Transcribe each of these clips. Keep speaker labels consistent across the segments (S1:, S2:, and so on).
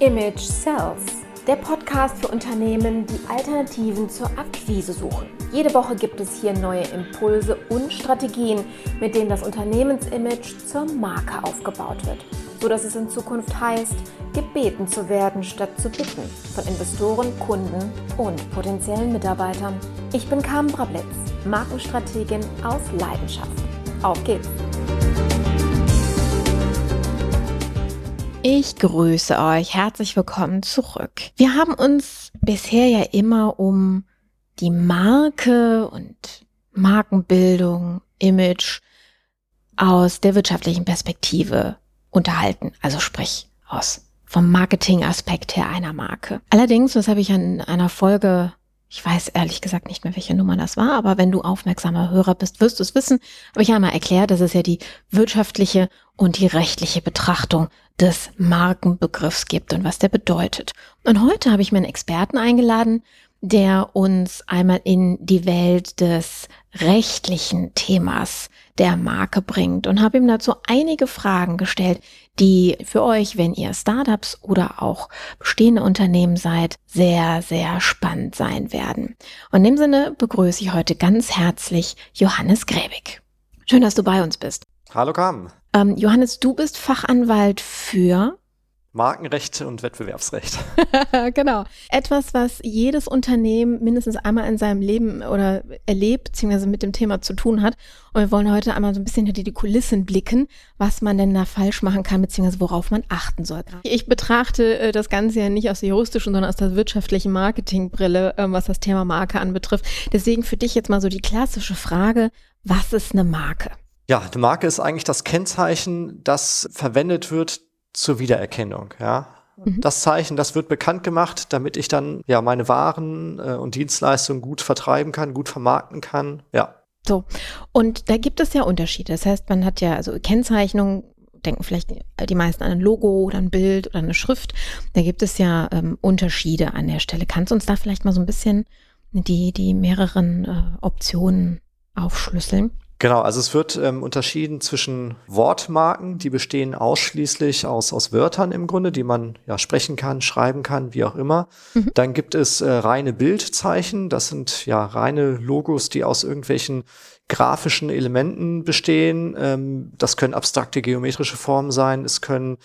S1: Image Sells, der Podcast für Unternehmen, die Alternativen zur Akquise suchen. Jede Woche gibt es hier neue Impulse und Strategien, mit denen das Unternehmensimage zur Marke aufgebaut wird, sodass es in Zukunft heißt, gebeten zu werden statt zu bitten von Investoren, Kunden und potenziellen Mitarbeitern. Ich bin Carmen Brablitz, Markenstrategin aus Leidenschaft. Auf geht's! Ich grüße euch. Herzlich willkommen zurück. Wir haben uns bisher ja immer um die Marke und Markenbildung, Image aus der wirtschaftlichen Perspektive unterhalten. Also sprich aus vom Marketing-Aspekt her einer Marke. Allerdings, das habe ich an einer Folge ich weiß ehrlich gesagt nicht mehr, welche Nummer das war, aber wenn du aufmerksamer Hörer bist, wirst du es wissen. Habe ich einmal erklärt, dass es ja die wirtschaftliche und die rechtliche Betrachtung des Markenbegriffs gibt und was der bedeutet. Und heute habe ich mir einen Experten eingeladen, der uns einmal in die Welt des rechtlichen Themas der Marke bringt und habe ihm dazu einige Fragen gestellt, die für euch, wenn ihr Startups oder auch bestehende Unternehmen seid, sehr, sehr spannend sein werden. Und in dem Sinne begrüße ich heute ganz herzlich Johannes Gräbig. Schön, dass du bei uns bist.
S2: Hallo Carmen.
S1: Ähm, Johannes, du bist Fachanwalt für
S2: Markenrecht und Wettbewerbsrecht.
S1: genau. Etwas, was jedes Unternehmen mindestens einmal in seinem Leben oder erlebt, beziehungsweise mit dem Thema zu tun hat. Und wir wollen heute einmal so ein bisschen hinter die Kulissen blicken, was man denn da falsch machen kann, beziehungsweise worauf man achten soll. Ich betrachte äh, das Ganze ja nicht aus der juristischen, sondern aus der wirtschaftlichen Marketingbrille, äh, was das Thema Marke anbetrifft. Deswegen für dich jetzt mal so die klassische Frage, was ist eine Marke?
S2: Ja, eine Marke ist eigentlich das Kennzeichen, das verwendet wird zur Wiedererkennung, ja. Mhm. Das Zeichen, das wird bekannt gemacht, damit ich dann ja meine Waren äh, und Dienstleistungen gut vertreiben kann, gut vermarkten kann, ja.
S1: So, und da gibt es ja Unterschiede. Das heißt, man hat ja also Kennzeichnung, denken vielleicht die meisten an ein Logo oder ein Bild oder eine Schrift. Da gibt es ja ähm, Unterschiede an der Stelle. Kannst du uns da vielleicht mal so ein bisschen die, die mehreren äh, Optionen aufschlüsseln?
S2: Genau, also es wird ähm, unterschieden zwischen Wortmarken, die bestehen ausschließlich aus, aus Wörtern im Grunde, die man ja sprechen kann, schreiben kann, wie auch immer. Mhm. Dann gibt es äh, reine Bildzeichen, das sind ja reine Logos, die aus irgendwelchen grafischen Elementen bestehen. Ähm, das können abstrakte geometrische Formen sein, es können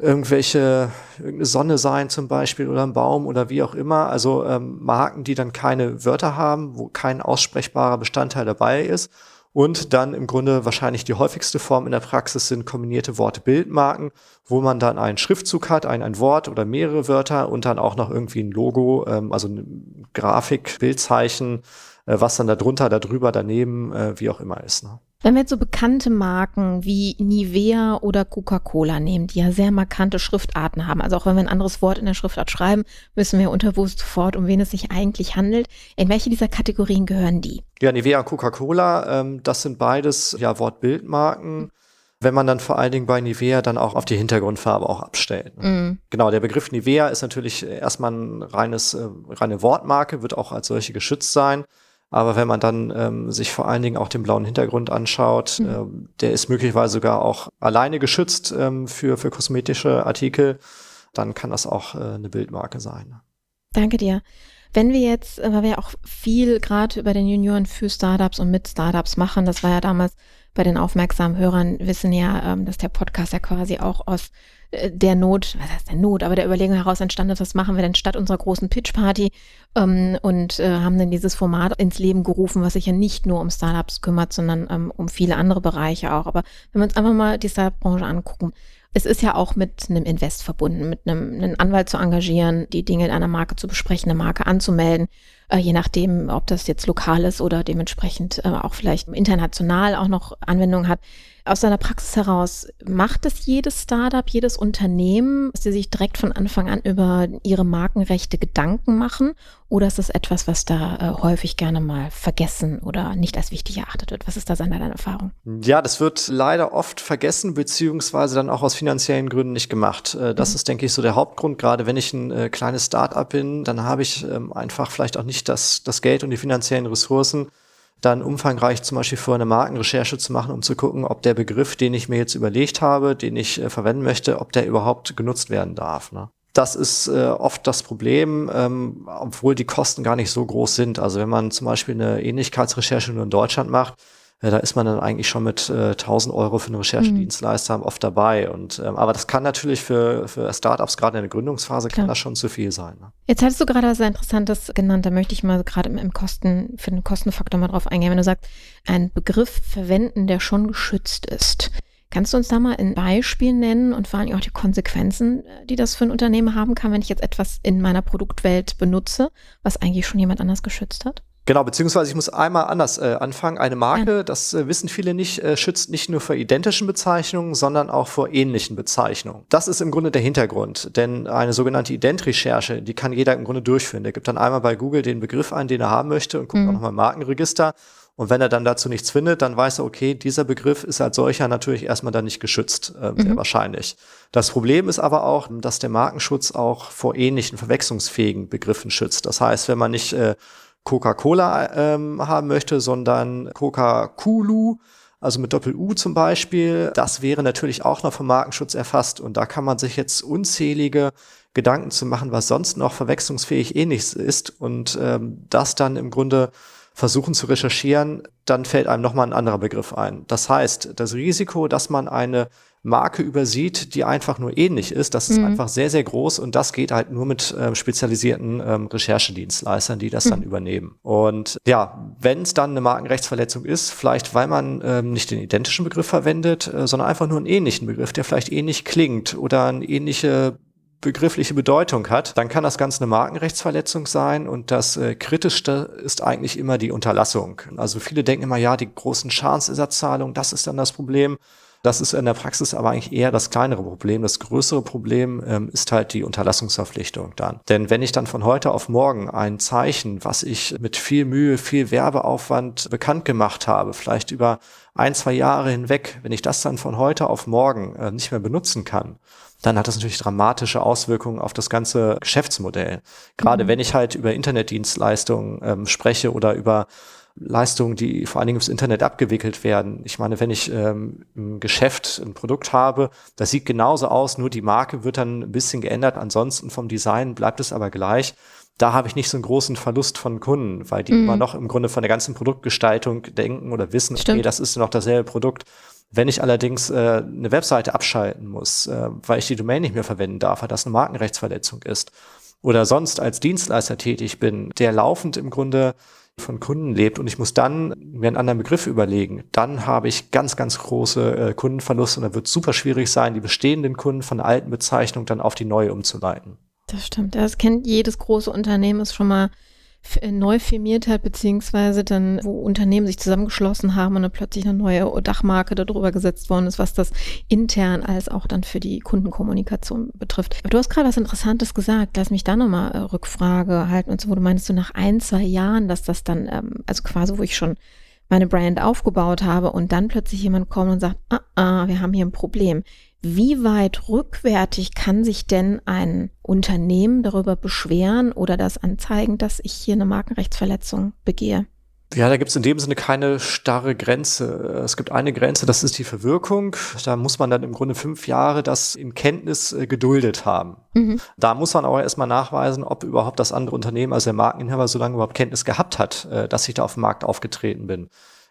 S2: irgendwelche irgendeine Sonne sein zum Beispiel oder ein Baum oder wie auch immer. Also ähm, Marken, die dann keine Wörter haben, wo kein aussprechbarer Bestandteil dabei ist und dann im Grunde wahrscheinlich die häufigste Form in der Praxis sind kombinierte Worte-Bildmarken, wo man dann einen Schriftzug hat, ein, ein Wort oder mehrere Wörter und dann auch noch irgendwie ein Logo, ähm, also eine Grafik, Bildzeichen, äh, was dann da drunter, da drüber, daneben, äh, wie auch immer ist. Ne?
S1: Wenn wir jetzt so bekannte Marken wie Nivea oder Coca-Cola nehmen, die ja sehr markante Schriftarten haben, also auch wenn wir ein anderes Wort in der Schriftart schreiben, wissen wir unterbewusst sofort, um wen es sich eigentlich handelt. In welche dieser Kategorien gehören die?
S2: Ja, Nivea und Coca-Cola, ähm, das sind beides ja Wortbildmarken wenn man dann vor allen Dingen bei Nivea dann auch auf die Hintergrundfarbe auch abstellt. Mm. Genau, der Begriff Nivea ist natürlich erstmal ein reines, äh, reine Wortmarke, wird auch als solche geschützt sein. Aber wenn man dann ähm, sich vor allen Dingen auch den blauen Hintergrund anschaut, äh, der ist möglicherweise sogar auch alleine geschützt ähm, für, für kosmetische Artikel, dann kann das auch äh, eine Bildmarke sein.
S1: Danke dir. Wenn wir jetzt, äh, weil wir auch viel gerade über den Junioren für Startups und mit Startups machen, das war ja damals bei den aufmerksamen Hörern wissen ja, ähm, dass der Podcast ja quasi auch aus äh, der Not, was heißt der Not, aber der Überlegung heraus entstanden ist, was machen wir denn statt unserer großen Pitch-Party ähm, und äh, haben dann dieses Format ins Leben gerufen, was sich ja nicht nur um Startups kümmert, sondern ähm, um viele andere Bereiche auch. Aber wenn wir uns einfach mal die Startup-Branche angucken, es ist ja auch mit einem Invest verbunden, mit einem, einem Anwalt zu engagieren, die Dinge in einer Marke zu besprechen, eine Marke anzumelden, äh, je nachdem, ob das jetzt lokal ist oder dementsprechend äh, auch vielleicht international auch noch Anwendung hat aus deiner Praxis heraus, macht es jedes Startup, jedes Unternehmen, dass sie sich direkt von Anfang an über ihre Markenrechte Gedanken machen? Oder ist das etwas, was da äh, häufig gerne mal vergessen oder nicht als wichtig erachtet wird? Was ist da seine Erfahrung?
S2: Ja, das wird leider oft vergessen, beziehungsweise dann auch aus finanziellen Gründen nicht gemacht. Äh, das mhm. ist, denke ich, so der Hauptgrund. Gerade wenn ich ein äh, kleines Startup bin, dann habe ich ähm, einfach vielleicht auch nicht das, das Geld und die finanziellen Ressourcen, dann umfangreich zum Beispiel für eine Markenrecherche zu machen, um zu gucken, ob der Begriff, den ich mir jetzt überlegt habe, den ich äh, verwenden möchte, ob der überhaupt genutzt werden darf. Ne? Das ist äh, oft das Problem, ähm, obwohl die Kosten gar nicht so groß sind. Also wenn man zum Beispiel eine Ähnlichkeitsrecherche nur in Deutschland macht, da ist man dann eigentlich schon mit äh, 1000 Euro für einen Recherchedienstleister mhm. oft dabei. Und ähm, aber das kann natürlich für, für Startups gerade in der Gründungsphase Klar. kann das schon zu viel sein. Ne?
S1: Jetzt hattest du gerade was Interessantes genannt. Da möchte ich mal gerade im, im Kosten für den Kostenfaktor mal drauf eingehen. Wenn du sagst, einen Begriff verwenden, der schon geschützt ist. Kannst du uns da mal ein Beispiel nennen und vor allem auch die Konsequenzen, äh, die das für ein Unternehmen haben kann, wenn ich jetzt etwas in meiner Produktwelt benutze, was eigentlich schon jemand anders geschützt hat?
S2: Genau, beziehungsweise ich muss einmal anders äh, anfangen. Eine Marke, das äh, wissen viele nicht, äh, schützt nicht nur vor identischen Bezeichnungen, sondern auch vor ähnlichen Bezeichnungen. Das ist im Grunde der Hintergrund, denn eine sogenannte Ident-Recherche, die kann jeder im Grunde durchführen. Der gibt dann einmal bei Google den Begriff ein, den er haben möchte und guckt mhm. auch nochmal im Markenregister und wenn er dann dazu nichts findet, dann weiß er, okay, dieser Begriff ist als solcher natürlich erstmal dann nicht geschützt, äh, mhm. sehr wahrscheinlich. Das Problem ist aber auch, dass der Markenschutz auch vor ähnlichen verwechslungsfähigen Begriffen schützt. Das heißt, wenn man nicht äh, Coca-Cola ähm, haben möchte, sondern Coca-Culu, also mit Doppel-U zum Beispiel, das wäre natürlich auch noch vom Markenschutz erfasst. Und da kann man sich jetzt unzählige Gedanken zu machen, was sonst noch verwechslungsfähig ähnlich ist und ähm, das dann im Grunde versuchen zu recherchieren, dann fällt einem nochmal ein anderer Begriff ein. Das heißt, das Risiko, dass man eine Marke übersieht, die einfach nur ähnlich ist, das ist mhm. einfach sehr, sehr groß und das geht halt nur mit äh, spezialisierten ähm, Recherchedienstleistern, die das mhm. dann übernehmen. Und ja, wenn es dann eine Markenrechtsverletzung ist, vielleicht weil man ähm, nicht den identischen Begriff verwendet, äh, sondern einfach nur einen ähnlichen Begriff, der vielleicht ähnlich klingt oder eine ähnliche begriffliche Bedeutung hat, dann kann das Ganze eine Markenrechtsverletzung sein und das äh, Kritischste ist eigentlich immer die Unterlassung. Also viele denken immer, ja, die großen Schadensersatzzahlungen, das ist dann das Problem. Das ist in der Praxis aber eigentlich eher das kleinere Problem. Das größere Problem ähm, ist halt die Unterlassungsverpflichtung dann. Denn wenn ich dann von heute auf morgen ein Zeichen, was ich mit viel Mühe, viel Werbeaufwand bekannt gemacht habe, vielleicht über ein, zwei Jahre hinweg, wenn ich das dann von heute auf morgen äh, nicht mehr benutzen kann, dann hat das natürlich dramatische Auswirkungen auf das ganze Geschäftsmodell. Gerade mhm. wenn ich halt über Internetdienstleistungen ähm, spreche oder über Leistungen, die vor allen Dingen ins Internet abgewickelt werden. Ich meine, wenn ich ähm, im Geschäft ein Produkt habe, das sieht genauso aus, nur die Marke wird dann ein bisschen geändert. Ansonsten vom Design bleibt es aber gleich. Da habe ich nicht so einen großen Verlust von Kunden, weil die mhm. immer noch im Grunde von der ganzen Produktgestaltung denken oder wissen, Stimmt. okay, das ist noch dasselbe Produkt. Wenn ich allerdings äh, eine Webseite abschalten muss, äh, weil ich die Domain nicht mehr verwenden darf, weil das eine Markenrechtsverletzung ist, oder sonst als Dienstleister tätig bin, der laufend im Grunde von Kunden lebt und ich muss dann mir einen anderen Begriff überlegen, dann habe ich ganz, ganz große äh, Kundenverluste und da wird super schwierig sein, die bestehenden Kunden von der alten Bezeichnung dann auf die neue umzuleiten.
S1: Das stimmt. Das kennt jedes große Unternehmen, ist schon mal neu firmiert hat, beziehungsweise dann, wo Unternehmen sich zusammengeschlossen haben und dann plötzlich eine neue Dachmarke darüber gesetzt worden ist, was das intern als auch dann für die Kundenkommunikation betrifft. Aber du hast gerade was Interessantes gesagt. Lass mich da nochmal äh, Rückfrage halten und so, wo du meinst, so nach ein, zwei Jahren, dass das dann, ähm, also quasi, wo ich schon meine Brand aufgebaut habe und dann plötzlich jemand kommt und sagt, ah, ah, wir haben hier ein Problem. Wie weit rückwärtig kann sich denn ein Unternehmen darüber beschweren oder das anzeigen, dass ich hier eine Markenrechtsverletzung begehe?
S2: Ja, da gibt es in dem Sinne keine starre Grenze. Es gibt eine Grenze, das ist die Verwirkung. Da muss man dann im Grunde fünf Jahre das in Kenntnis äh, geduldet haben. Mhm. Da muss man aber erstmal nachweisen, ob überhaupt das andere Unternehmen, also der Markeninhaber, so lange überhaupt Kenntnis gehabt hat, äh, dass ich da auf dem Markt aufgetreten bin.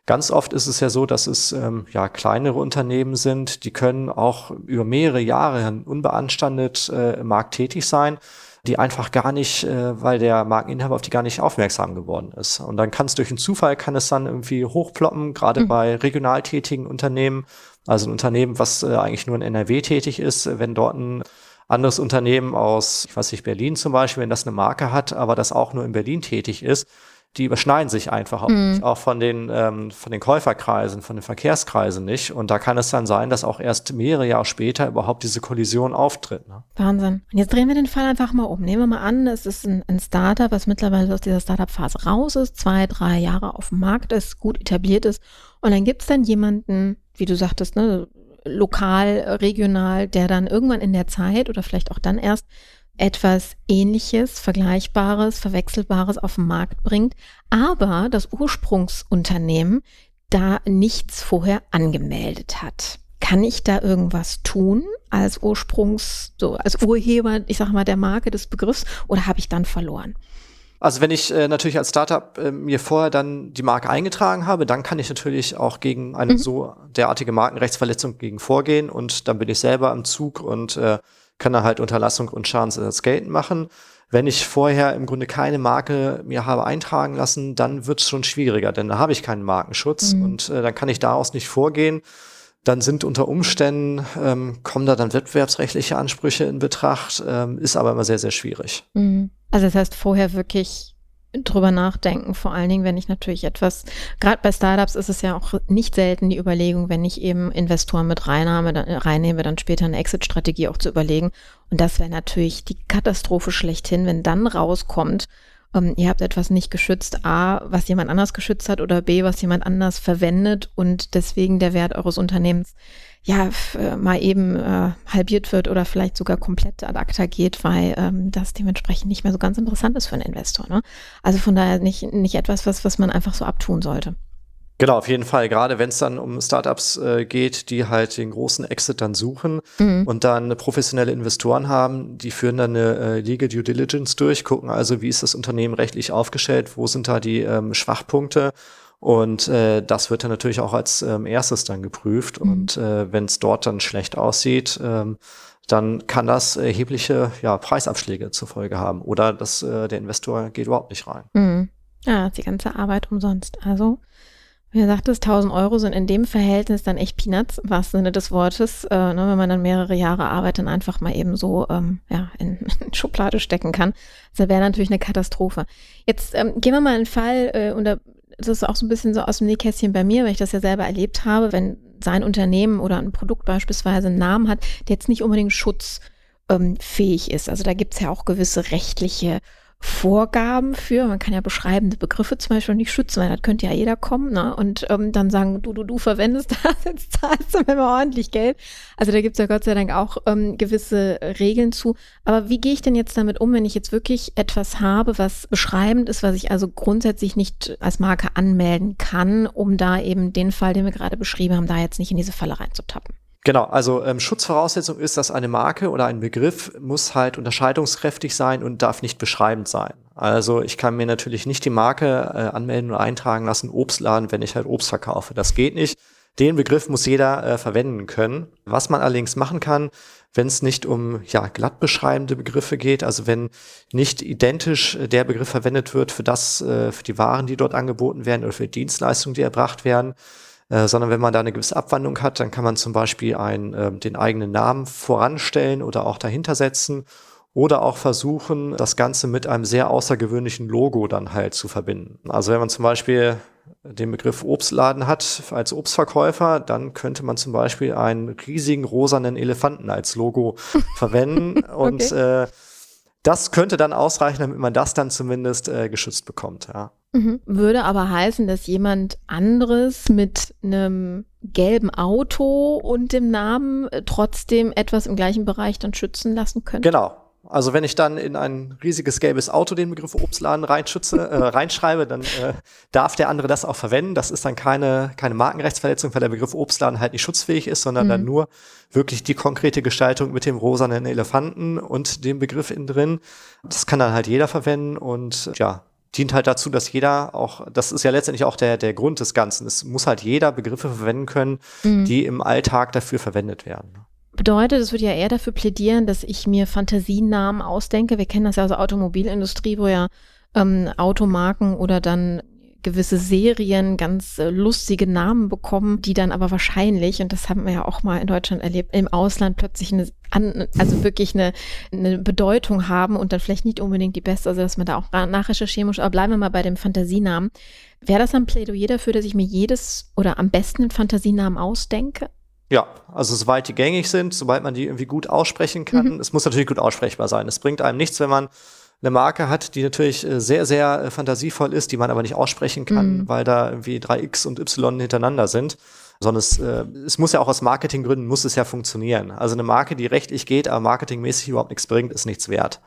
S2: Ganz oft ist es ja so, dass es ähm, ja kleinere Unternehmen sind, die können auch über mehrere Jahre unbeanstandet äh, im Markt tätig sein, die einfach gar nicht, äh, weil der Markeninhaber auf die gar nicht aufmerksam geworden ist. Und dann kann es durch einen Zufall, kann es dann irgendwie hochploppen, gerade mhm. bei regional tätigen Unternehmen, also ein Unternehmen, was äh, eigentlich nur in NRW tätig ist, wenn dort ein anderes Unternehmen aus, ich weiß nicht, Berlin zum Beispiel, wenn das eine Marke hat, aber das auch nur in Berlin tätig ist, die überschneiden sich einfach auch, mhm. auch von den, ähm, von den Käuferkreisen, von den Verkehrskreisen nicht. Und da kann es dann sein, dass auch erst mehrere Jahre später überhaupt diese Kollision auftritt. Ne?
S1: Wahnsinn. Und jetzt drehen wir den Fall einfach mal um. Nehmen wir mal an, es ist ein, ein Startup, was mittlerweile aus dieser Startup-Phase raus ist, zwei, drei Jahre auf dem Markt ist, gut etabliert ist. Und dann gibt es dann jemanden, wie du sagtest, ne, lokal, regional, der dann irgendwann in der Zeit oder vielleicht auch dann erst etwas Ähnliches, Vergleichbares, Verwechselbares auf den Markt bringt, aber das Ursprungsunternehmen da nichts vorher angemeldet hat. Kann ich da irgendwas tun als Ursprungs, so als Urheber, ich sag mal, der Marke des Begriffs oder habe ich dann verloren?
S2: Also wenn ich äh, natürlich als Startup äh, mir vorher dann die Marke eingetragen habe, dann kann ich natürlich auch gegen eine mhm. so derartige Markenrechtsverletzung gegen vorgehen und dann bin ich selber am Zug und äh, kann dann halt Unterlassung und Schadensersatz geltend machen. Wenn ich vorher im Grunde keine Marke mir habe eintragen lassen, dann wird es schon schwieriger, denn da habe ich keinen Markenschutz mhm. und äh, dann kann ich daraus nicht vorgehen dann sind unter Umständen, ähm, kommen da dann wettbewerbsrechtliche Ansprüche in Betracht, ähm, ist aber immer sehr, sehr schwierig.
S1: Mhm. Also das heißt vorher wirklich drüber nachdenken, vor allen Dingen, wenn ich natürlich etwas, gerade bei Startups ist es ja auch nicht selten die Überlegung, wenn ich eben Investoren mit reinnahme, dann, reinnehme, dann später eine Exit-Strategie auch zu überlegen. Und das wäre natürlich die Katastrophe schlechthin, wenn dann rauskommt, ähm, ihr habt etwas nicht geschützt, A, was jemand anders geschützt hat oder B, was jemand anders verwendet und deswegen der Wert eures Unternehmens ja äh, mal eben äh, halbiert wird oder vielleicht sogar komplett ad acta geht, weil ähm, das dementsprechend nicht mehr so ganz interessant ist für einen Investor. Ne? Also von daher nicht, nicht etwas, was, was man einfach so abtun sollte.
S2: Genau, auf jeden Fall. Gerade wenn es dann um Startups äh, geht, die halt den großen Exit dann suchen mhm. und dann professionelle Investoren haben, die führen dann eine äh, Legal Due Diligence durch, gucken also, wie ist das Unternehmen rechtlich aufgestellt, wo sind da die ähm, Schwachpunkte und äh, das wird dann natürlich auch als ähm, erstes dann geprüft. Mhm. Und äh, wenn es dort dann schlecht aussieht, ähm, dann kann das erhebliche ja, Preisabschläge zur Folge haben. Oder dass äh, der Investor geht überhaupt nicht rein.
S1: Mhm. Ja, die ganze Arbeit umsonst. Also wie gesagt, das 1000 Euro sind in dem Verhältnis dann echt Peanuts, im wahrsten Sinne des Wortes, äh, ne, wenn man dann mehrere Jahre Arbeit dann einfach mal eben so ähm, ja, in, in Schublade stecken kann. Das wäre natürlich eine Katastrophe. Jetzt ähm, gehen wir mal einen Fall, äh, und das ist auch so ein bisschen so aus dem Nähkästchen bei mir, weil ich das ja selber erlebt habe, wenn sein Unternehmen oder ein Produkt beispielsweise einen Namen hat, der jetzt nicht unbedingt schutzfähig ist. Also da gibt es ja auch gewisse rechtliche Vorgaben für. Man kann ja beschreibende Begriffe zum Beispiel nicht schützen, weil das könnte ja jeder kommen ne? und ähm, dann sagen, du, du, du verwendest das, jetzt zahlst du mir mal ordentlich Geld. Also da gibt es ja Gott sei Dank auch ähm, gewisse Regeln zu. Aber wie gehe ich denn jetzt damit um, wenn ich jetzt wirklich etwas habe, was beschreibend ist, was ich also grundsätzlich nicht als Marke anmelden kann, um da eben den Fall, den wir gerade beschrieben haben, da jetzt nicht in diese Falle reinzutappen?
S2: Genau, also ähm, Schutzvoraussetzung ist, dass eine Marke oder ein Begriff muss halt unterscheidungskräftig sein und darf nicht beschreibend sein. Also ich kann mir natürlich nicht die Marke äh, anmelden oder eintragen lassen, Obstladen, wenn ich halt Obst verkaufe. Das geht nicht. Den Begriff muss jeder äh, verwenden können. Was man allerdings machen kann, wenn es nicht um ja glatt beschreibende Begriffe geht, also wenn nicht identisch äh, der Begriff verwendet wird für das, äh, für die Waren, die dort angeboten werden oder für die Dienstleistungen, die erbracht werden, äh, sondern wenn man da eine gewisse Abwandlung hat, dann kann man zum Beispiel einen, äh, den eigenen Namen voranstellen oder auch dahinter setzen oder auch versuchen, das Ganze mit einem sehr außergewöhnlichen Logo dann halt zu verbinden. Also wenn man zum Beispiel den Begriff Obstladen hat als Obstverkäufer, dann könnte man zum Beispiel einen riesigen rosanen Elefanten als Logo verwenden okay. und äh, das könnte dann ausreichen, damit man das dann zumindest äh, geschützt bekommt. Ja.
S1: Mhm. Würde aber heißen, dass jemand anderes mit einem gelben Auto und dem Namen äh, trotzdem etwas im gleichen Bereich dann schützen lassen könnte?
S2: Genau. Also wenn ich dann in ein riesiges gelbes Auto den Begriff Obstladen reinschütze, äh, reinschreibe, dann äh, darf der andere das auch verwenden. Das ist dann keine, keine Markenrechtsverletzung, weil der Begriff Obstladen halt nicht schutzfähig ist, sondern mhm. dann nur wirklich die konkrete Gestaltung mit dem rosanen Elefanten und dem Begriff innen drin. Das kann dann halt jeder verwenden und ja, dient halt dazu, dass jeder auch, das ist ja letztendlich auch der, der Grund des Ganzen. Es muss halt jeder Begriffe verwenden können, mhm. die im Alltag dafür verwendet werden.
S1: Bedeutet, es würde ja eher dafür plädieren, dass ich mir Fantasienamen ausdenke. Wir kennen das ja aus der Automobilindustrie, wo ja ähm, Automarken oder dann gewisse Serien ganz äh, lustige Namen bekommen, die dann aber wahrscheinlich, und das haben wir ja auch mal in Deutschland erlebt, im Ausland plötzlich eine, also wirklich eine, eine Bedeutung haben und dann vielleicht nicht unbedingt die beste, also dass man da auch nachrecherchieren muss. Aber bleiben wir mal bei dem Fantasienamen. Wäre das ein Plädoyer dafür, dass ich mir jedes oder am besten einen Fantasienamen ausdenke?
S2: Ja, also soweit die gängig sind, sobald man die irgendwie gut aussprechen kann. Mhm. Es muss natürlich gut aussprechbar sein. Es bringt einem nichts, wenn man eine Marke hat, die natürlich äh, sehr, sehr äh, fantasievoll ist, die man aber nicht aussprechen kann, mhm. weil da irgendwie drei X und Y hintereinander sind. Sondern es, äh, es muss ja auch aus Marketinggründen, muss es ja funktionieren. Also eine Marke, die rechtlich geht, aber marketingmäßig überhaupt nichts bringt, ist nichts wert.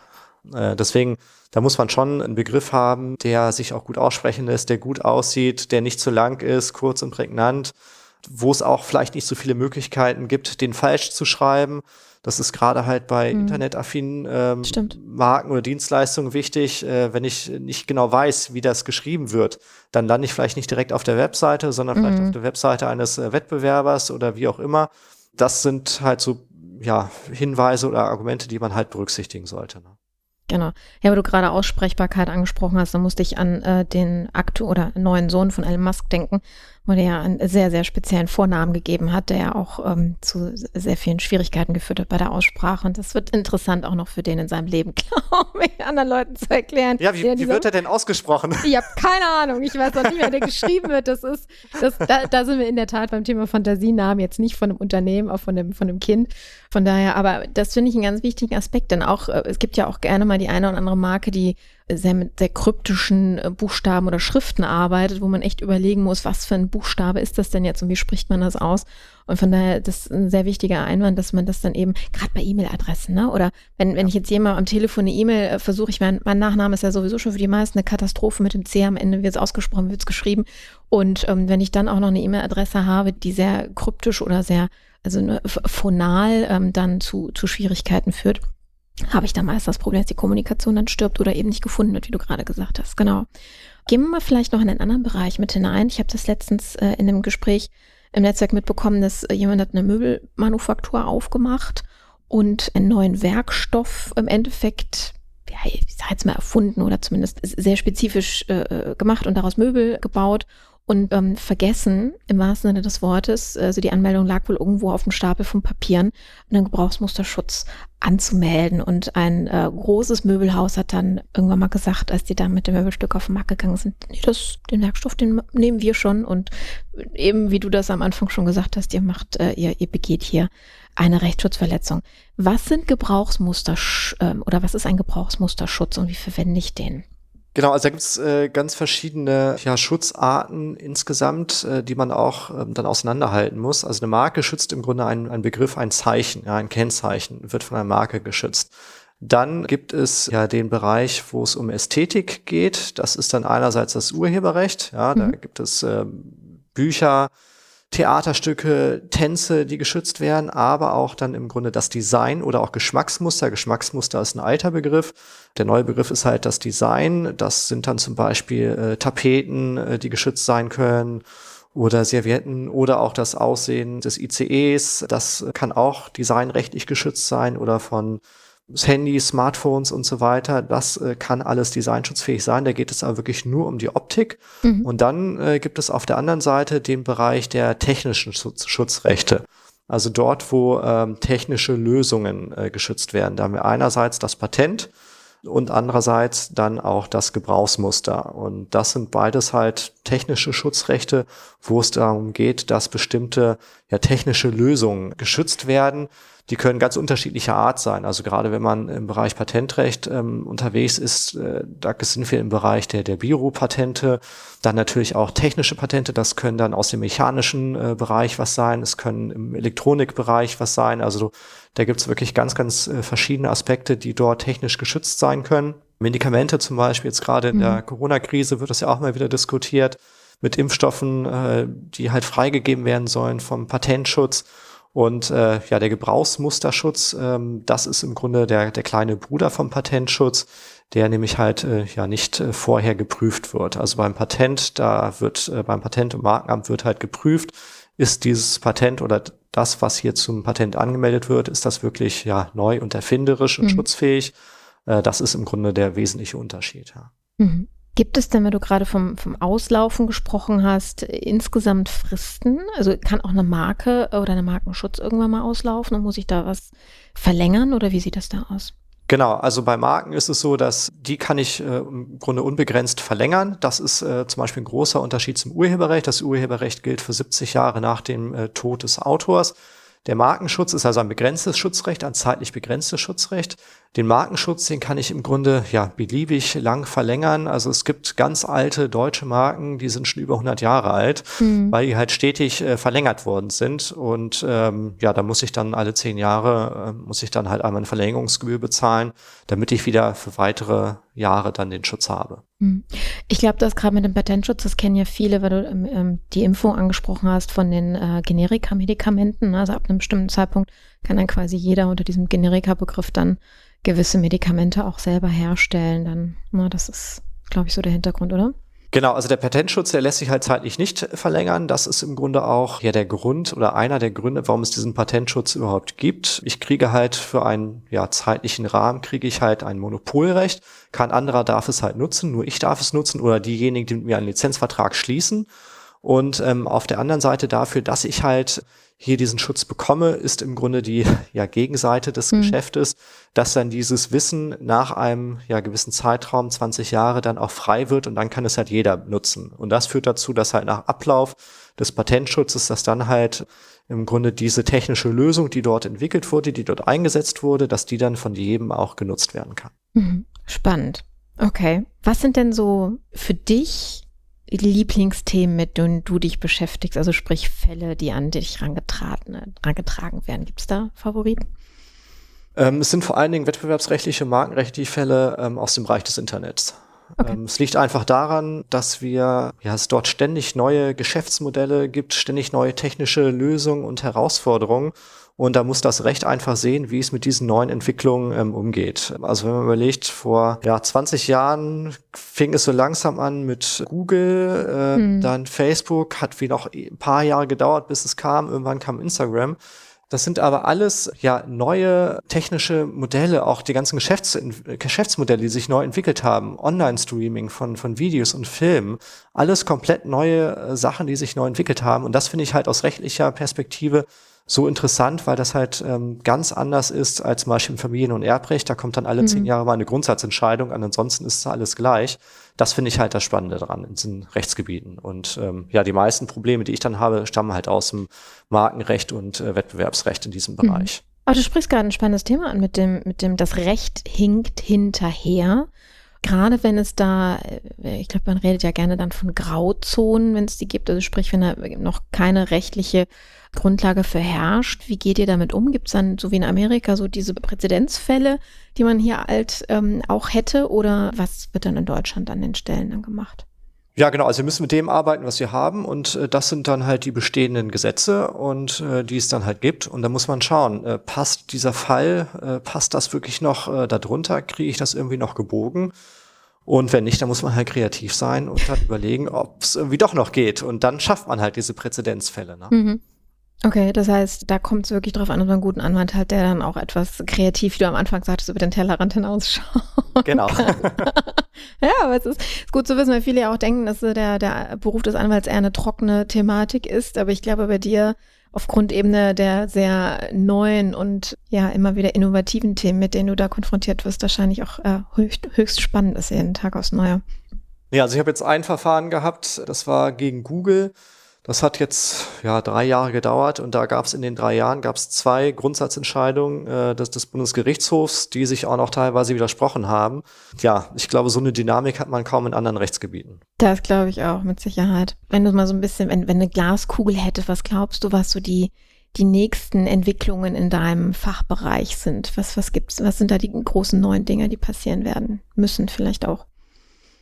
S2: Äh, deswegen, da muss man schon einen Begriff haben, der sich auch gut aussprechen lässt, der gut aussieht, der nicht zu lang ist, kurz und prägnant wo es auch vielleicht nicht so viele Möglichkeiten gibt, den falsch zu schreiben. Das ist gerade halt bei mhm. internetaffinen ähm, Marken oder Dienstleistungen wichtig. Äh, wenn ich nicht genau weiß, wie das geschrieben wird, dann lande ich vielleicht nicht direkt auf der Webseite, sondern mhm. vielleicht auf der Webseite eines äh, Wettbewerbers oder wie auch immer. Das sind halt so ja, Hinweise oder Argumente, die man halt berücksichtigen sollte. Ne?
S1: Genau. Ja, aber du gerade Aussprechbarkeit angesprochen hast, da musste ich an äh, den aktu oder neuen Sohn von Elon Musk denken, wo der ja einen sehr, sehr speziellen Vornamen gegeben hat, der ja auch ähm, zu sehr vielen Schwierigkeiten geführt hat bei der Aussprache. Und das wird interessant auch noch für den in seinem Leben, glaube ich, anderen Leuten zu erklären.
S2: Ja, wie, wie wird er denn ausgesprochen?
S1: Ich habe keine Ahnung. Ich weiß auch nicht, wie der geschrieben wird. Das ist, das, da, da sind wir in der Tat beim Thema Fantasienamen, jetzt nicht von einem Unternehmen, auch von dem, von dem Kind. Von daher, aber das finde ich einen ganz wichtigen Aspekt, denn auch, äh, es gibt ja auch gerne mal die eine oder andere Marke, die sehr mit sehr kryptischen äh, Buchstaben oder Schriften arbeitet, wo man echt überlegen muss, was für ein Buchstabe ist das denn jetzt und wie spricht man das aus? Und von daher, das ist ein sehr wichtiger Einwand, dass man das dann eben, gerade bei E-Mail-Adressen, ne? Oder wenn, wenn ich jetzt jemand am Telefon eine E-Mail äh, versuche, ich mein, mein Nachname ist ja sowieso schon für die meisten eine Katastrophe mit dem C am Ende, wird es ausgesprochen, wird es geschrieben. Und ähm, wenn ich dann auch noch eine E-Mail-Adresse habe, die sehr kryptisch oder sehr, also ne, phonal ähm, dann zu, zu Schwierigkeiten führt, habe ich da meist das Problem, dass die Kommunikation dann stirbt oder eben nicht gefunden wird, wie du gerade gesagt hast. Genau. Gehen wir mal vielleicht noch in einen anderen Bereich mit hinein. Ich habe das letztens äh, in einem Gespräch im Netzwerk mitbekommen, dass äh, jemand hat eine Möbelmanufaktur aufgemacht und einen neuen Werkstoff im Endeffekt, ja, ich sag jetzt mal erfunden oder zumindest sehr spezifisch äh, äh gemacht und daraus Möbel gebaut und ähm, vergessen, im wahrsten Sinne des Wortes, also die Anmeldung lag wohl irgendwo auf dem Stapel von Papieren, einen Gebrauchsmusterschutz anzumelden. Und ein äh, großes Möbelhaus hat dann irgendwann mal gesagt, als die da mit dem Möbelstück auf den Markt gegangen sind, nee, das, den Werkstoff, den nehmen wir schon. Und eben, wie du das am Anfang schon gesagt hast, ihr macht, äh, ihr, ihr begeht hier eine Rechtsschutzverletzung. Was sind Gebrauchsmuster äh, oder was ist ein Gebrauchsmusterschutz und wie verwende ich den?
S2: Genau, also da gibt's äh, ganz verschiedene ja, Schutzarten insgesamt, äh, die man auch ähm, dann auseinanderhalten muss. Also eine Marke schützt im Grunde einen, einen Begriff, ein Zeichen, ja, ein Kennzeichen wird von einer Marke geschützt. Dann gibt es ja den Bereich, wo es um Ästhetik geht. Das ist dann einerseits das Urheberrecht. Ja, da mhm. gibt es äh, Bücher, Theaterstücke, Tänze, die geschützt werden, aber auch dann im Grunde das Design oder auch Geschmacksmuster. Geschmacksmuster ist ein alter Begriff. Der neue Begriff ist halt das Design. Das sind dann zum Beispiel äh, Tapeten, äh, die geschützt sein können oder Servietten oder auch das Aussehen des ICEs. Das kann auch designrechtlich geschützt sein oder von Handys, Smartphones und so weiter, das äh, kann alles designschutzfähig sein. Da geht es aber wirklich nur um die Optik. Mhm. Und dann äh, gibt es auf der anderen Seite den Bereich der technischen Schutz Schutzrechte. Also dort, wo ähm, technische Lösungen äh, geschützt werden. Da haben wir einerseits das Patent und andererseits dann auch das Gebrauchsmuster. Und das sind beides halt technische Schutzrechte, wo es darum geht, dass bestimmte ja, technische Lösungen geschützt werden die können ganz unterschiedlicher Art sein. Also gerade wenn man im Bereich Patentrecht ähm, unterwegs ist, äh, da sind wir im Bereich der, der Biro-Patente, dann natürlich auch technische Patente, das können dann aus dem mechanischen äh, Bereich was sein, es können im Elektronikbereich was sein. Also da gibt's wirklich ganz, ganz äh, verschiedene Aspekte, die dort technisch geschützt sein können. Medikamente zum Beispiel, jetzt gerade in mhm. der Corona-Krise wird das ja auch mal wieder diskutiert mit Impfstoffen, äh, die halt freigegeben werden sollen vom Patentschutz. Und äh, ja, der Gebrauchsmusterschutz, ähm, das ist im Grunde der, der kleine Bruder vom Patentschutz, der nämlich halt äh, ja nicht äh, vorher geprüft wird. Also beim Patent, da wird äh, beim Patent- und Markenamt wird halt geprüft, ist dieses Patent oder das, was hier zum Patent angemeldet wird, ist das wirklich ja neu und erfinderisch und mhm. schutzfähig? Äh, das ist im Grunde der wesentliche Unterschied. Ja.
S1: Mhm. Gibt es denn, wenn du gerade vom, vom Auslaufen gesprochen hast, insgesamt Fristen? Also kann auch eine Marke oder eine Markenschutz irgendwann mal auslaufen und muss ich da was verlängern oder wie sieht das da aus?
S2: Genau, also bei Marken ist es so, dass die kann ich äh, im Grunde unbegrenzt verlängern. Das ist äh, zum Beispiel ein großer Unterschied zum Urheberrecht. Das Urheberrecht gilt für 70 Jahre nach dem äh, Tod des Autors. Der Markenschutz ist also ein begrenztes Schutzrecht, ein zeitlich begrenztes Schutzrecht. Den Markenschutz, den kann ich im Grunde ja beliebig lang verlängern. Also es gibt ganz alte deutsche Marken, die sind schon über 100 Jahre alt, mhm. weil die halt stetig äh, verlängert worden sind. Und ähm, ja, da muss ich dann alle zehn Jahre, äh, muss ich dann halt einmal eine Verlängerungsgebühr bezahlen, damit ich wieder für weitere Jahre dann den Schutz habe.
S1: Mhm. Ich glaube, dass gerade mit dem Patentschutz, das kennen ja viele, weil du ähm, ähm, die Impfung angesprochen hast von den äh, Generika-Medikamenten. Also ab einem bestimmten Zeitpunkt kann dann quasi jeder unter diesem Generika-Begriff dann gewisse Medikamente auch selber herstellen. Dann, na, das ist, glaube ich, so der Hintergrund, oder?
S2: Genau, also der Patentschutz, der lässt sich halt zeitlich nicht verlängern. Das ist im Grunde auch ja der Grund oder einer der Gründe, warum es diesen Patentschutz überhaupt gibt. Ich kriege halt für einen ja, zeitlichen Rahmen, kriege ich halt ein Monopolrecht. Kein anderer darf es halt nutzen, nur ich darf es nutzen oder diejenigen, die mit mir einen Lizenzvertrag schließen. Und ähm, auf der anderen Seite dafür, dass ich halt hier diesen Schutz bekomme, ist im Grunde die ja, Gegenseite des mhm. Geschäftes, dass dann dieses Wissen nach einem ja, gewissen Zeitraum, 20 Jahre, dann auch frei wird und dann kann es halt jeder nutzen. Und das führt dazu, dass halt nach Ablauf des Patentschutzes, dass dann halt im Grunde diese technische Lösung, die dort entwickelt wurde, die dort eingesetzt wurde, dass die dann von jedem auch genutzt werden kann.
S1: Mhm. Spannend. Okay. Was sind denn so für dich Lieblingsthemen, mit denen du dich beschäftigst? Also sprich Fälle, die an dich rangetragen, rangetragen werden. Gibt es da Favoriten?
S2: Ähm, es sind vor allen Dingen wettbewerbsrechtliche, markenrechtliche Fälle ähm, aus dem Bereich des Internets. Okay. Ähm, es liegt einfach daran, dass wir, ja, es dort ständig neue Geschäftsmodelle gibt, ständig neue technische Lösungen und Herausforderungen. Und da muss das Recht einfach sehen, wie es mit diesen neuen Entwicklungen ähm, umgeht. Also wenn man überlegt, vor ja, 20 Jahren fing es so langsam an mit Google, äh, hm. dann Facebook, hat wie noch ein paar Jahre gedauert, bis es kam. Irgendwann kam Instagram. Das sind aber alles ja neue technische Modelle, auch die ganzen Geschäfts Geschäftsmodelle, die sich neu entwickelt haben, Online-Streaming von, von Videos und Filmen, alles komplett neue äh, Sachen, die sich neu entwickelt haben. Und das finde ich halt aus rechtlicher Perspektive so interessant, weil das halt ähm, ganz anders ist als zum Beispiel im Familien- und Erbrecht. Da kommt dann alle mhm. zehn Jahre mal eine Grundsatzentscheidung an, ansonsten ist alles gleich. Das finde ich halt das Spannende daran in diesen Rechtsgebieten. Und ähm, ja, die meisten Probleme, die ich dann habe, stammen halt aus dem Markenrecht und äh, Wettbewerbsrecht in diesem mhm. Bereich. Mhm.
S1: Aber du sprichst gerade ein spannendes Thema an mit dem, mit dem, das Recht hinkt hinterher. Gerade wenn es da, äh, ich glaube, man redet ja gerne dann von Grauzonen, wenn es die gibt, also sprich, wenn da noch keine rechtliche Grundlage für herrscht. Wie geht ihr damit um? Gibt es dann, so wie in Amerika, so diese Präzedenzfälle, die man hier alt ähm, auch hätte? Oder was wird dann in Deutschland an den Stellen dann gemacht?
S2: Ja, genau. Also wir müssen mit dem arbeiten, was wir haben. Und äh, das sind dann halt die bestehenden Gesetze und äh, die es dann halt gibt. Und da muss man schauen, äh, passt dieser Fall, äh, passt das wirklich noch äh, darunter? Kriege ich das irgendwie noch gebogen? Und wenn nicht, dann muss man halt kreativ sein und dann überlegen, ob es irgendwie doch noch geht. Und dann schafft man halt diese Präzedenzfälle. Ne? Mhm.
S1: Okay, das heißt, da kommt es wirklich drauf an, ob man einen guten Anwalt hat, der dann auch etwas kreativ, wie du am Anfang sagtest, über den Tellerrand hinausschaut.
S2: Genau.
S1: ja, aber es ist, ist, gut zu wissen, weil viele ja auch denken, dass der, der Beruf des Anwalts eher eine trockene Thematik ist. Aber ich glaube, bei dir aufgrund eben der sehr neuen und ja immer wieder innovativen Themen, mit denen du da konfrontiert wirst, wahrscheinlich auch äh, höchst, höchst spannend ist jeden Tag aufs Neue.
S2: Ja, also ich habe jetzt ein Verfahren gehabt, das war gegen Google. Das hat jetzt ja drei Jahre gedauert und da gab es in den drei Jahren gab es zwei Grundsatzentscheidungen äh, des, des Bundesgerichtshofs, die sich auch noch teilweise widersprochen haben. Ja, ich glaube, so eine Dynamik hat man kaum in anderen Rechtsgebieten.
S1: Das glaube ich auch mit Sicherheit. Wenn du mal so ein bisschen, wenn, wenn eine Glaskugel hätte, was glaubst du, was so die die nächsten Entwicklungen in deinem Fachbereich sind? Was was gibt's? Was sind da die großen neuen Dinge, die passieren werden müssen vielleicht auch?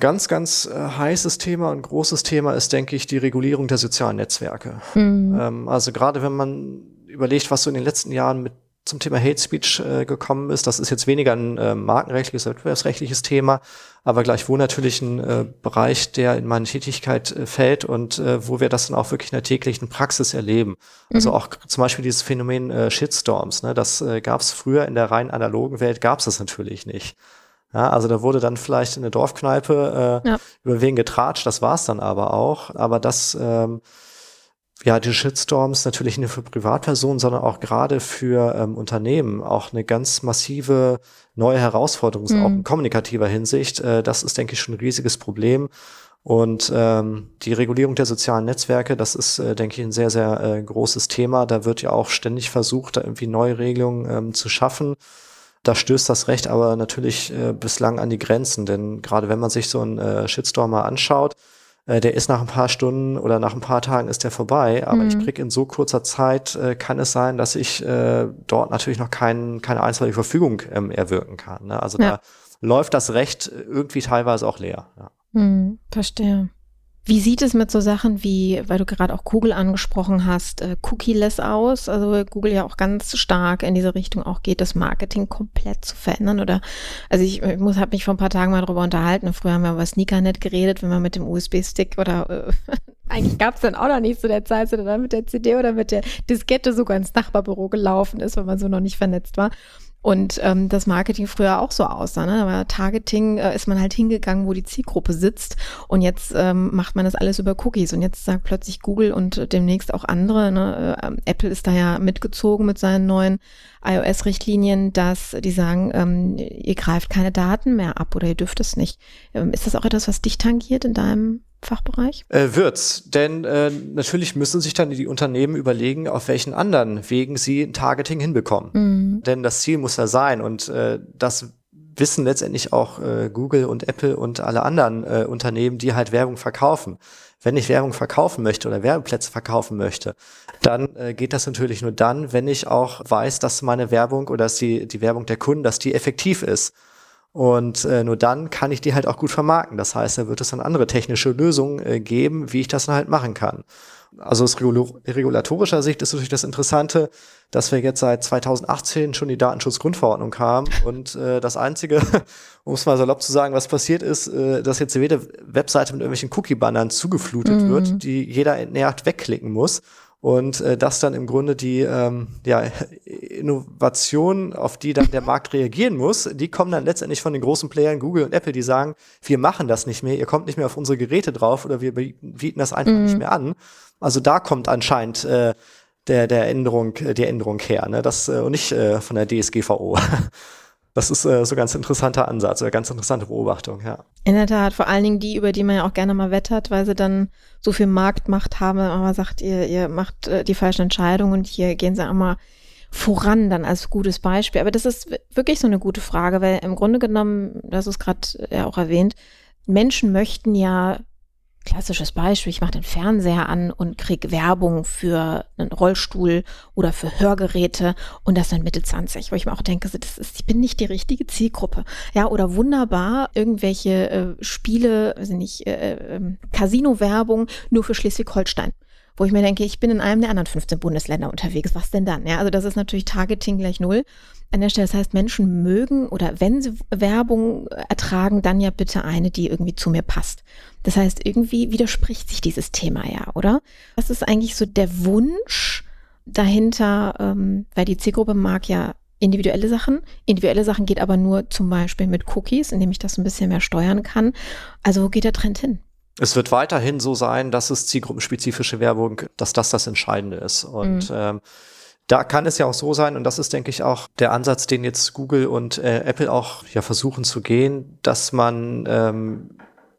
S2: Ganz, ganz äh, heißes Thema und großes Thema ist, denke ich, die Regulierung der sozialen Netzwerke. Mhm. Ähm, also gerade wenn man überlegt, was so in den letzten Jahren mit zum Thema Hate Speech äh, gekommen ist, das ist jetzt weniger ein äh, markenrechtliches, wettbewerbsrechtliches Thema, aber gleichwohl natürlich ein äh, Bereich, der in meine Tätigkeit äh, fällt und äh, wo wir das dann auch wirklich in der täglichen Praxis erleben. Also mhm. Also auch zum Beispiel dieses Phänomen äh, Shitstorms, ne, das äh, gab es früher in der rein analogen Welt, gab es das natürlich nicht. Ja, also da wurde dann vielleicht in der Dorfkneipe äh, ja. über wen getratscht, das war's dann aber auch. Aber das, ähm, ja, die Shitstorms natürlich nicht nur für Privatpersonen, sondern auch gerade für ähm, Unternehmen auch eine ganz massive neue Herausforderung, mhm. auch in kommunikativer Hinsicht. Äh, das ist, denke ich, schon ein riesiges Problem. Und ähm, die Regulierung der sozialen Netzwerke, das ist, äh, denke ich, ein sehr, sehr äh, großes Thema. Da wird ja auch ständig versucht, da irgendwie neue Regelungen ähm, zu schaffen. Da stößt das Recht aber natürlich äh, bislang an die Grenzen, denn gerade wenn man sich so einen äh, Shitstorm mal anschaut, äh, der ist nach ein paar Stunden oder nach ein paar Tagen ist der vorbei, aber mhm. ich krieg in so kurzer Zeit, äh, kann es sein, dass ich äh, dort natürlich noch kein, keine einstweilige Verfügung ähm, erwirken kann. Ne? Also ja. da läuft das Recht irgendwie teilweise auch leer. Ja.
S1: Mhm, verstehe. Wie sieht es mit so Sachen wie, weil du gerade auch Google angesprochen hast, äh, Cookie-less aus? Also Google ja auch ganz stark in diese Richtung auch geht, das Marketing komplett zu verändern oder, also ich, muss, habe mich vor ein paar Tagen mal darüber unterhalten. Früher haben wir über Sneakernet geredet, wenn man mit dem USB-Stick oder äh, eigentlich gab es dann auch noch nicht zu der Zeit, sondern dann mit der CD oder mit der Diskette sogar ins Nachbarbüro gelaufen ist, weil man so noch nicht vernetzt war. Und ähm, das Marketing früher auch so aussah. Ne? Aber Targeting äh, ist man halt hingegangen, wo die Zielgruppe sitzt. Und jetzt ähm, macht man das alles über Cookies. Und jetzt sagt plötzlich Google und demnächst auch andere. Ne? Äh, Apple ist da ja mitgezogen mit seinen neuen iOS-Richtlinien, dass die sagen, ähm, ihr greift keine Daten mehr ab oder ihr dürft es nicht. Ähm, ist das auch etwas, was dich tangiert in deinem Fachbereich?
S2: Äh, wird's, denn äh, natürlich müssen sich dann die Unternehmen überlegen, auf welchen anderen Wegen sie ein Targeting hinbekommen. Mhm. Denn das Ziel muss ja sein und äh, das wissen letztendlich auch äh, Google und Apple und alle anderen äh, Unternehmen, die halt Werbung verkaufen. Wenn ich Werbung verkaufen möchte oder Werbeplätze verkaufen möchte, dann äh, geht das natürlich nur dann, wenn ich auch weiß, dass meine Werbung oder dass die, die Werbung der Kunden, dass die effektiv ist. Und äh, nur dann kann ich die halt auch gut vermarkten. Das heißt, da wird es dann andere technische Lösungen äh, geben, wie ich das dann halt machen kann. Also aus regulatorischer Sicht ist natürlich das Interessante, dass wir jetzt seit 2018 schon die Datenschutzgrundverordnung haben und äh, das Einzige, um es mal salopp zu sagen, was passiert ist, äh, dass jetzt jede Webseite mit irgendwelchen Cookie-Bannern zugeflutet mhm. wird, die jeder entnervt wegklicken muss und äh, das dann im Grunde die ähm, ja, Innovation, auf die dann der Markt reagieren muss, die kommen dann letztendlich von den großen Playern Google und Apple, die sagen, wir machen das nicht mehr, ihr kommt nicht mehr auf unsere Geräte drauf oder wir bieten das einfach mhm. nicht mehr an. Also da kommt anscheinend äh, der, der Änderung, die Änderung her, ne? Das äh, und nicht äh, von der DSGVO. Das ist äh, so ein ganz interessanter Ansatz oder ganz interessante Beobachtung, ja.
S1: In der Tat, vor allen Dingen die, über die man ja auch gerne mal wettert, weil sie dann so viel Marktmacht haben, aber sagt, ihr, ihr macht äh, die falschen Entscheidungen und hier gehen sie auch mal voran dann als gutes Beispiel. Aber das ist wirklich so eine gute Frage, weil im Grunde genommen, das ist gerade ja auch erwähnt, Menschen möchten ja klassisches Beispiel, ich mache den Fernseher an und krieg Werbung für einen Rollstuhl oder für Hörgeräte und das dann Mitte 20, wo ich mir auch denke, das ist, ich bin nicht die richtige Zielgruppe. Ja, oder wunderbar irgendwelche äh, Spiele, also nicht, äh, äh, Casino-Werbung nur für Schleswig-Holstein wo ich mir denke, ich bin in einem der anderen 15 Bundesländer unterwegs. Was denn dann? Ja, also das ist natürlich Targeting gleich null an der Stelle. Das heißt, Menschen mögen oder wenn sie Werbung ertragen, dann ja bitte eine, die irgendwie zu mir passt. Das heißt, irgendwie widerspricht sich dieses Thema ja, oder? Was ist eigentlich so der Wunsch dahinter, ähm, weil die Zielgruppe mag ja individuelle Sachen. Individuelle Sachen geht aber nur zum Beispiel mit Cookies, indem ich das ein bisschen mehr steuern kann. Also wo geht der Trend hin?
S2: Es wird weiterhin so sein, dass es zielgruppenspezifische Werbung, dass das das Entscheidende ist. Und mhm. ähm, da kann es ja auch so sein, und das ist, denke ich, auch der Ansatz, den jetzt Google und äh, Apple auch ja versuchen zu gehen, dass man ähm,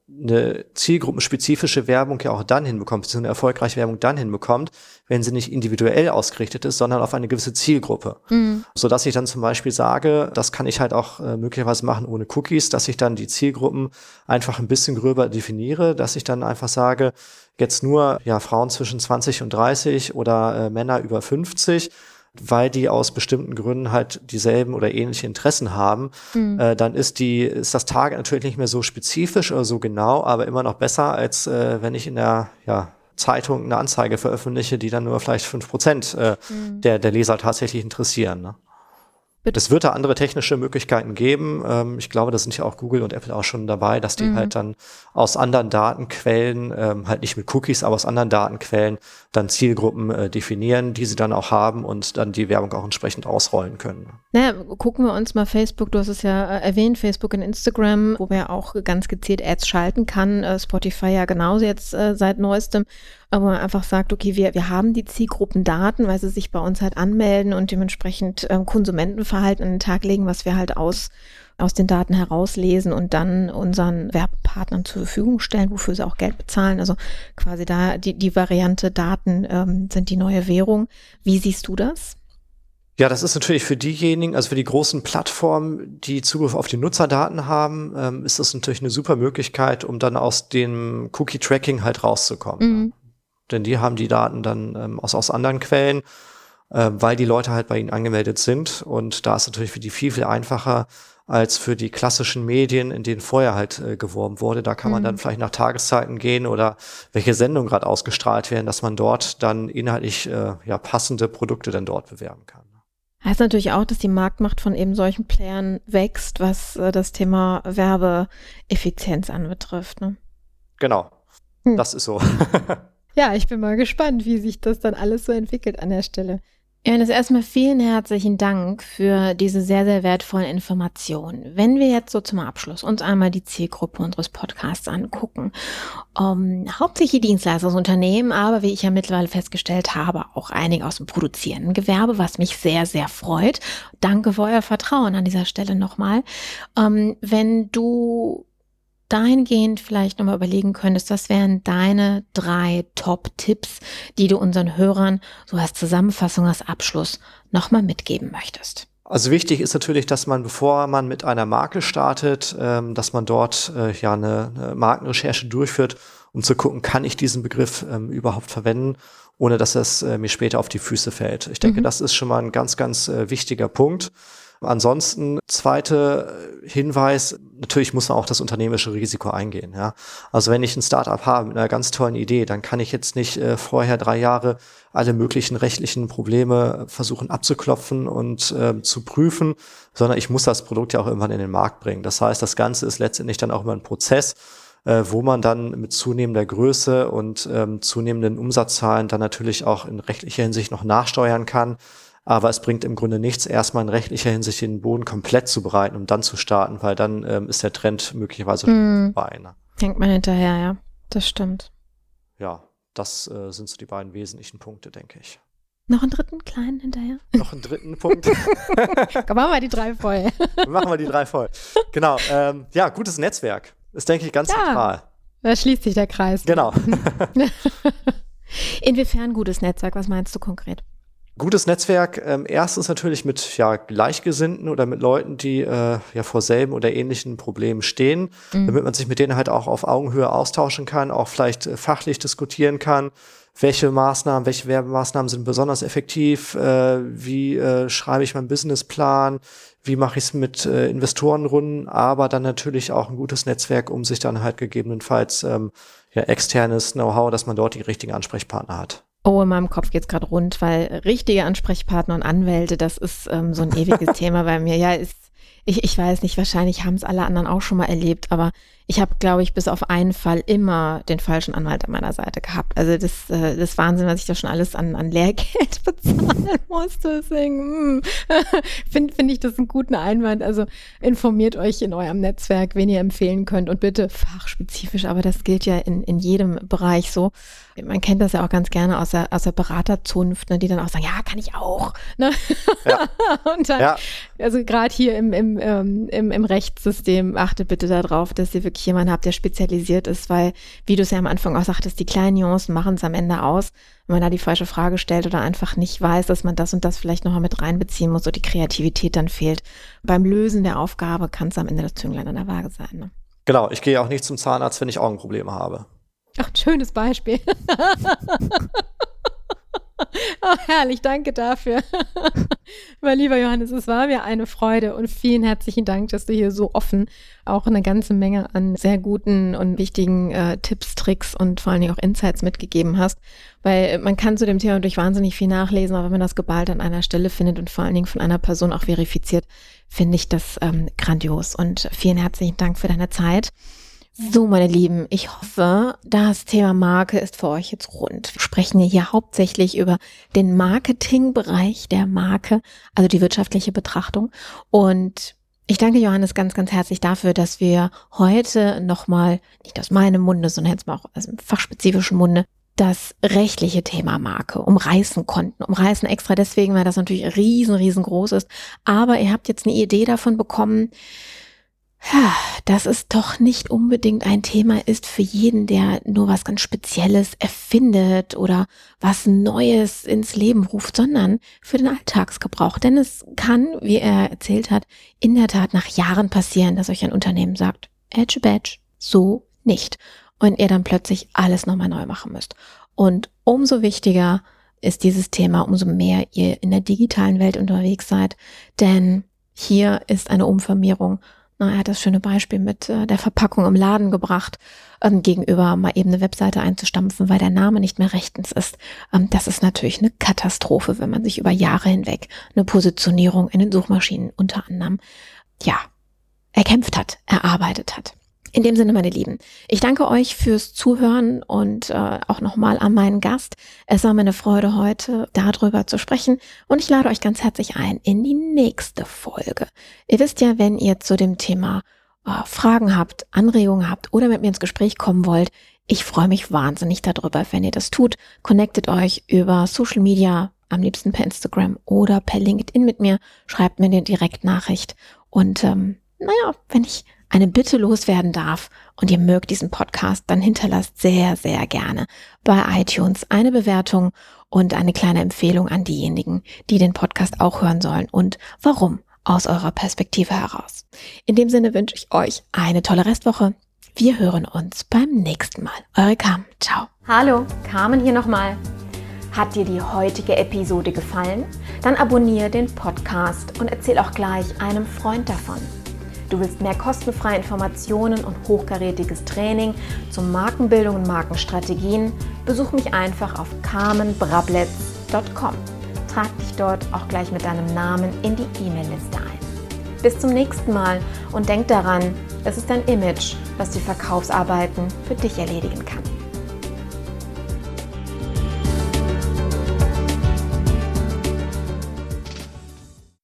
S2: eine zielgruppenspezifische Werbung ja auch dann hinbekommt, beziehungsweise eine erfolgreiche Werbung dann hinbekommt, wenn sie nicht individuell ausgerichtet ist, sondern auf eine gewisse Zielgruppe. Mhm. So dass ich dann zum Beispiel sage, das kann ich halt auch äh, möglicherweise machen ohne Cookies, dass ich dann die Zielgruppen einfach ein bisschen gröber definiere, dass ich dann einfach sage, jetzt nur ja Frauen zwischen 20 und 30 oder äh, Männer über 50 weil die aus bestimmten Gründen halt dieselben oder ähnliche Interessen haben, mhm. äh, dann ist die, ist das Target natürlich nicht mehr so spezifisch oder so genau, aber immer noch besser, als äh, wenn ich in der ja, Zeitung eine Anzeige veröffentliche, die dann nur vielleicht fünf Prozent äh, mhm. der, der Leser tatsächlich interessieren. Ne? Es wird da andere technische Möglichkeiten geben. Ähm, ich glaube, da sind ja auch Google und Apple auch schon dabei, dass die mhm. halt dann aus anderen Datenquellen, ähm, halt nicht mit Cookies, aber aus anderen Datenquellen dann Zielgruppen äh, definieren, die sie dann auch haben und dann die Werbung auch entsprechend ausrollen können.
S1: Naja, gucken wir uns mal Facebook, du hast es ja äh, erwähnt, Facebook und Instagram, wo wir auch ganz gezielt Ads schalten kann. Äh, Spotify ja genauso jetzt äh, seit neuestem wo man einfach sagt, okay, wir, wir haben die Zielgruppendaten, weil sie sich bei uns halt anmelden und dementsprechend ähm, Konsumentenverhalten an den Tag legen, was wir halt aus, aus den Daten herauslesen und dann unseren Werbepartnern zur Verfügung stellen, wofür sie auch Geld bezahlen. Also quasi da die, die Variante Daten ähm, sind die neue Währung. Wie siehst du das?
S2: Ja, das ist natürlich für diejenigen, also für die großen Plattformen, die Zugriff auf die Nutzerdaten haben, ähm, ist das natürlich eine super Möglichkeit, um dann aus dem Cookie-Tracking halt rauszukommen. Mhm. Denn die haben die Daten dann ähm, aus, aus anderen Quellen, äh, weil die Leute halt bei ihnen angemeldet sind. Und da ist natürlich für die viel, viel einfacher, als für die klassischen Medien, in denen vorher halt äh, geworben wurde. Da kann man mhm. dann vielleicht nach Tageszeiten gehen oder welche Sendungen gerade ausgestrahlt werden, dass man dort dann inhaltlich äh, ja passende Produkte dann dort bewerben kann.
S1: Heißt natürlich auch, dass die Marktmacht von eben solchen Playern wächst, was äh, das Thema Werbeeffizienz anbetrifft. Ne?
S2: Genau, hm. das ist so.
S1: ja, ich bin mal gespannt, wie sich das dann alles so entwickelt an der Stelle. Johannes, erstmal vielen herzlichen Dank für diese sehr, sehr wertvollen Informationen. Wenn wir jetzt so zum Abschluss uns einmal die Zielgruppe unseres Podcasts angucken, um, ähm, hauptsächlich Dienstleistungsunternehmen, aber wie ich ja mittlerweile festgestellt habe, auch einige aus dem produzierenden Gewerbe, was mich sehr, sehr freut. Danke für euer Vertrauen an dieser Stelle nochmal. Um, ähm, wenn du dahingehend vielleicht nochmal überlegen könntest, was wären deine drei Top-Tipps, die du unseren Hörern so als Zusammenfassung, als Abschluss nochmal mitgeben möchtest?
S2: Also wichtig ist natürlich, dass man, bevor man mit einer Marke startet, ähm, dass man dort äh, ja eine, eine, Markenrecherche durchführt, um zu gucken, kann ich diesen Begriff ähm, überhaupt verwenden, ohne dass es äh, mir später auf die Füße fällt. Ich denke, mhm. das ist schon mal ein ganz, ganz äh, wichtiger Punkt. Ansonsten, zweiter Hinweis, natürlich muss man auch das unternehmerische Risiko eingehen. Ja? Also wenn ich ein Startup habe mit einer ganz tollen Idee, dann kann ich jetzt nicht äh, vorher drei Jahre alle möglichen rechtlichen Probleme versuchen abzuklopfen und äh, zu prüfen, sondern ich muss das Produkt ja auch irgendwann in den Markt bringen. Das heißt, das Ganze ist letztendlich dann auch immer ein Prozess, äh, wo man dann mit zunehmender Größe und ähm, zunehmenden Umsatzzahlen dann natürlich auch in rechtlicher Hinsicht noch nachsteuern kann. Aber es bringt im Grunde nichts, erstmal in rechtlicher Hinsicht den Boden komplett zu bereiten, um dann zu starten, weil dann ähm, ist der Trend möglicherweise schon vorbei. Ne?
S1: Hängt man hinterher, ja. Das stimmt.
S2: Ja, das äh, sind so die beiden wesentlichen Punkte, denke ich.
S1: Noch einen dritten kleinen hinterher?
S2: Noch einen dritten Punkt.
S1: Komm, machen wir die drei voll.
S2: machen wir die drei voll. Genau. Ähm, ja, gutes Netzwerk ist, denke ich, ganz ja, zentral.
S1: Da schließt sich der Kreis.
S2: Genau.
S1: Inwiefern gutes Netzwerk? Was meinst du konkret?
S2: Gutes Netzwerk, ähm, erstens natürlich mit ja, Gleichgesinnten oder mit Leuten, die äh, ja vor selben oder ähnlichen Problemen stehen, mhm. damit man sich mit denen halt auch auf Augenhöhe austauschen kann, auch vielleicht äh, fachlich diskutieren kann. Welche Maßnahmen, welche Werbemaßnahmen sind besonders effektiv? Äh, wie äh, schreibe ich meinen Businessplan? Wie mache ich es mit äh, Investorenrunden? Aber dann natürlich auch ein gutes Netzwerk, um sich dann halt gegebenenfalls ähm, ja, externes Know-how, dass man dort die richtigen Ansprechpartner hat.
S1: Oh, in meinem Kopf geht's gerade rund, weil richtige Ansprechpartner und Anwälte, das ist ähm, so ein ewiges Thema bei mir. Ja, ist ich, ich weiß nicht, wahrscheinlich haben es alle anderen auch schon mal erlebt, aber ich habe, glaube ich, bis auf einen Fall immer den falschen Anwalt an meiner Seite gehabt. Also das, äh, das Wahnsinn, was ich da schon alles an, an Lehrgeld bezahlen musste. Deswegen hm, finde find ich das einen guten Einwand. Also informiert euch in eurem Netzwerk, wen ihr empfehlen könnt und bitte fachspezifisch, aber das gilt ja in, in jedem Bereich so. Man kennt das ja auch ganz gerne aus der, aus der Beraterzunft, ne, die dann auch sagen, ja, kann ich auch. Ne? Ja. und dann, ja. also gerade hier im, im, ähm, im, im Rechtssystem, achtet bitte darauf, dass ihr wirklich jemanden habt, der spezialisiert ist, weil, wie du es ja am Anfang auch sagtest, die kleinen Nuancen machen es am Ende aus. Wenn man da die falsche Frage stellt oder einfach nicht weiß, dass man das und das vielleicht nochmal mit reinbeziehen muss oder die Kreativität dann fehlt. Beim Lösen der Aufgabe kann es am Ende das Zünglein an der Waage sein. Ne?
S2: Genau, ich gehe auch nicht zum Zahnarzt, wenn ich Augenprobleme habe.
S1: Ach, schönes Beispiel. Oh, herrlich, danke dafür. mein lieber Johannes, es war mir eine Freude und vielen herzlichen Dank, dass du hier so offen auch eine ganze Menge an sehr guten und wichtigen äh, Tipps, Tricks und vor allen Dingen auch Insights mitgegeben hast. Weil man kann zu dem Thema durch wahnsinnig viel nachlesen, aber wenn man das geballt an einer Stelle findet und vor allen Dingen von einer Person auch verifiziert, finde ich das ähm, grandios. Und vielen herzlichen Dank für deine Zeit. So, meine Lieben, ich hoffe, das Thema Marke ist für euch jetzt rund. Wir sprechen hier hauptsächlich über den Marketingbereich der Marke, also die wirtschaftliche Betrachtung. Und ich danke Johannes ganz, ganz herzlich dafür, dass wir heute nochmal, nicht aus meinem Munde, sondern jetzt mal auch aus dem fachspezifischen Munde, das rechtliche Thema Marke umreißen konnten. Umreißen extra deswegen, weil das natürlich riesen, riesengroß ist. Aber ihr habt jetzt eine Idee davon bekommen, dass es doch nicht unbedingt ein Thema ist für jeden, der nur was ganz Spezielles erfindet oder was Neues ins Leben ruft, sondern für den Alltagsgebrauch. Denn es kann, wie er erzählt hat, in der Tat nach Jahren passieren, dass euch ein Unternehmen sagt, Edge Badge, so nicht. Und ihr dann plötzlich alles nochmal neu machen müsst. Und umso wichtiger ist dieses Thema, umso mehr ihr in der digitalen Welt unterwegs seid. Denn hier ist eine Umfirmierung na, er hat das schöne Beispiel mit äh, der Verpackung im Laden gebracht, ähm, gegenüber mal eben eine Webseite einzustampfen, weil der Name nicht mehr rechtens ist. Ähm, das ist natürlich eine Katastrophe, wenn man sich über Jahre hinweg eine Positionierung in den Suchmaschinen unter anderem, ja, erkämpft hat, erarbeitet hat. In dem Sinne, meine Lieben, ich danke euch fürs Zuhören und äh, auch nochmal an meinen Gast. Es war mir eine Freude, heute darüber zu sprechen und ich lade euch ganz herzlich ein in die nächste Folge. Ihr wisst ja, wenn ihr zu dem Thema äh, Fragen habt, Anregungen habt oder mit mir ins Gespräch kommen wollt, ich freue mich wahnsinnig darüber, wenn ihr das tut. Connectet euch über Social Media, am liebsten per Instagram oder per LinkedIn mit mir. Schreibt mir eine Direktnachricht und ähm, naja, wenn ich eine Bitte loswerden darf und ihr mögt diesen Podcast, dann hinterlasst sehr, sehr gerne bei iTunes eine Bewertung und eine kleine Empfehlung an diejenigen, die den Podcast auch hören sollen und warum aus eurer Perspektive heraus. In dem Sinne wünsche ich euch eine tolle Restwoche. Wir hören uns beim nächsten Mal. Eure Carmen. Ciao.
S3: Hallo, Carmen hier nochmal. Hat dir die heutige Episode gefallen? Dann abonniere den Podcast und erzähl auch gleich einem Freund davon. Du willst mehr kostenfreie Informationen und hochkarätiges Training zur Markenbildung und Markenstrategien? Besuch mich einfach auf carmenbrabletz.com. Trag dich dort auch gleich mit deinem Namen in die E-Mail-Liste ein. Bis zum nächsten Mal und denk daran, es ist dein Image, was die Verkaufsarbeiten für dich erledigen kann.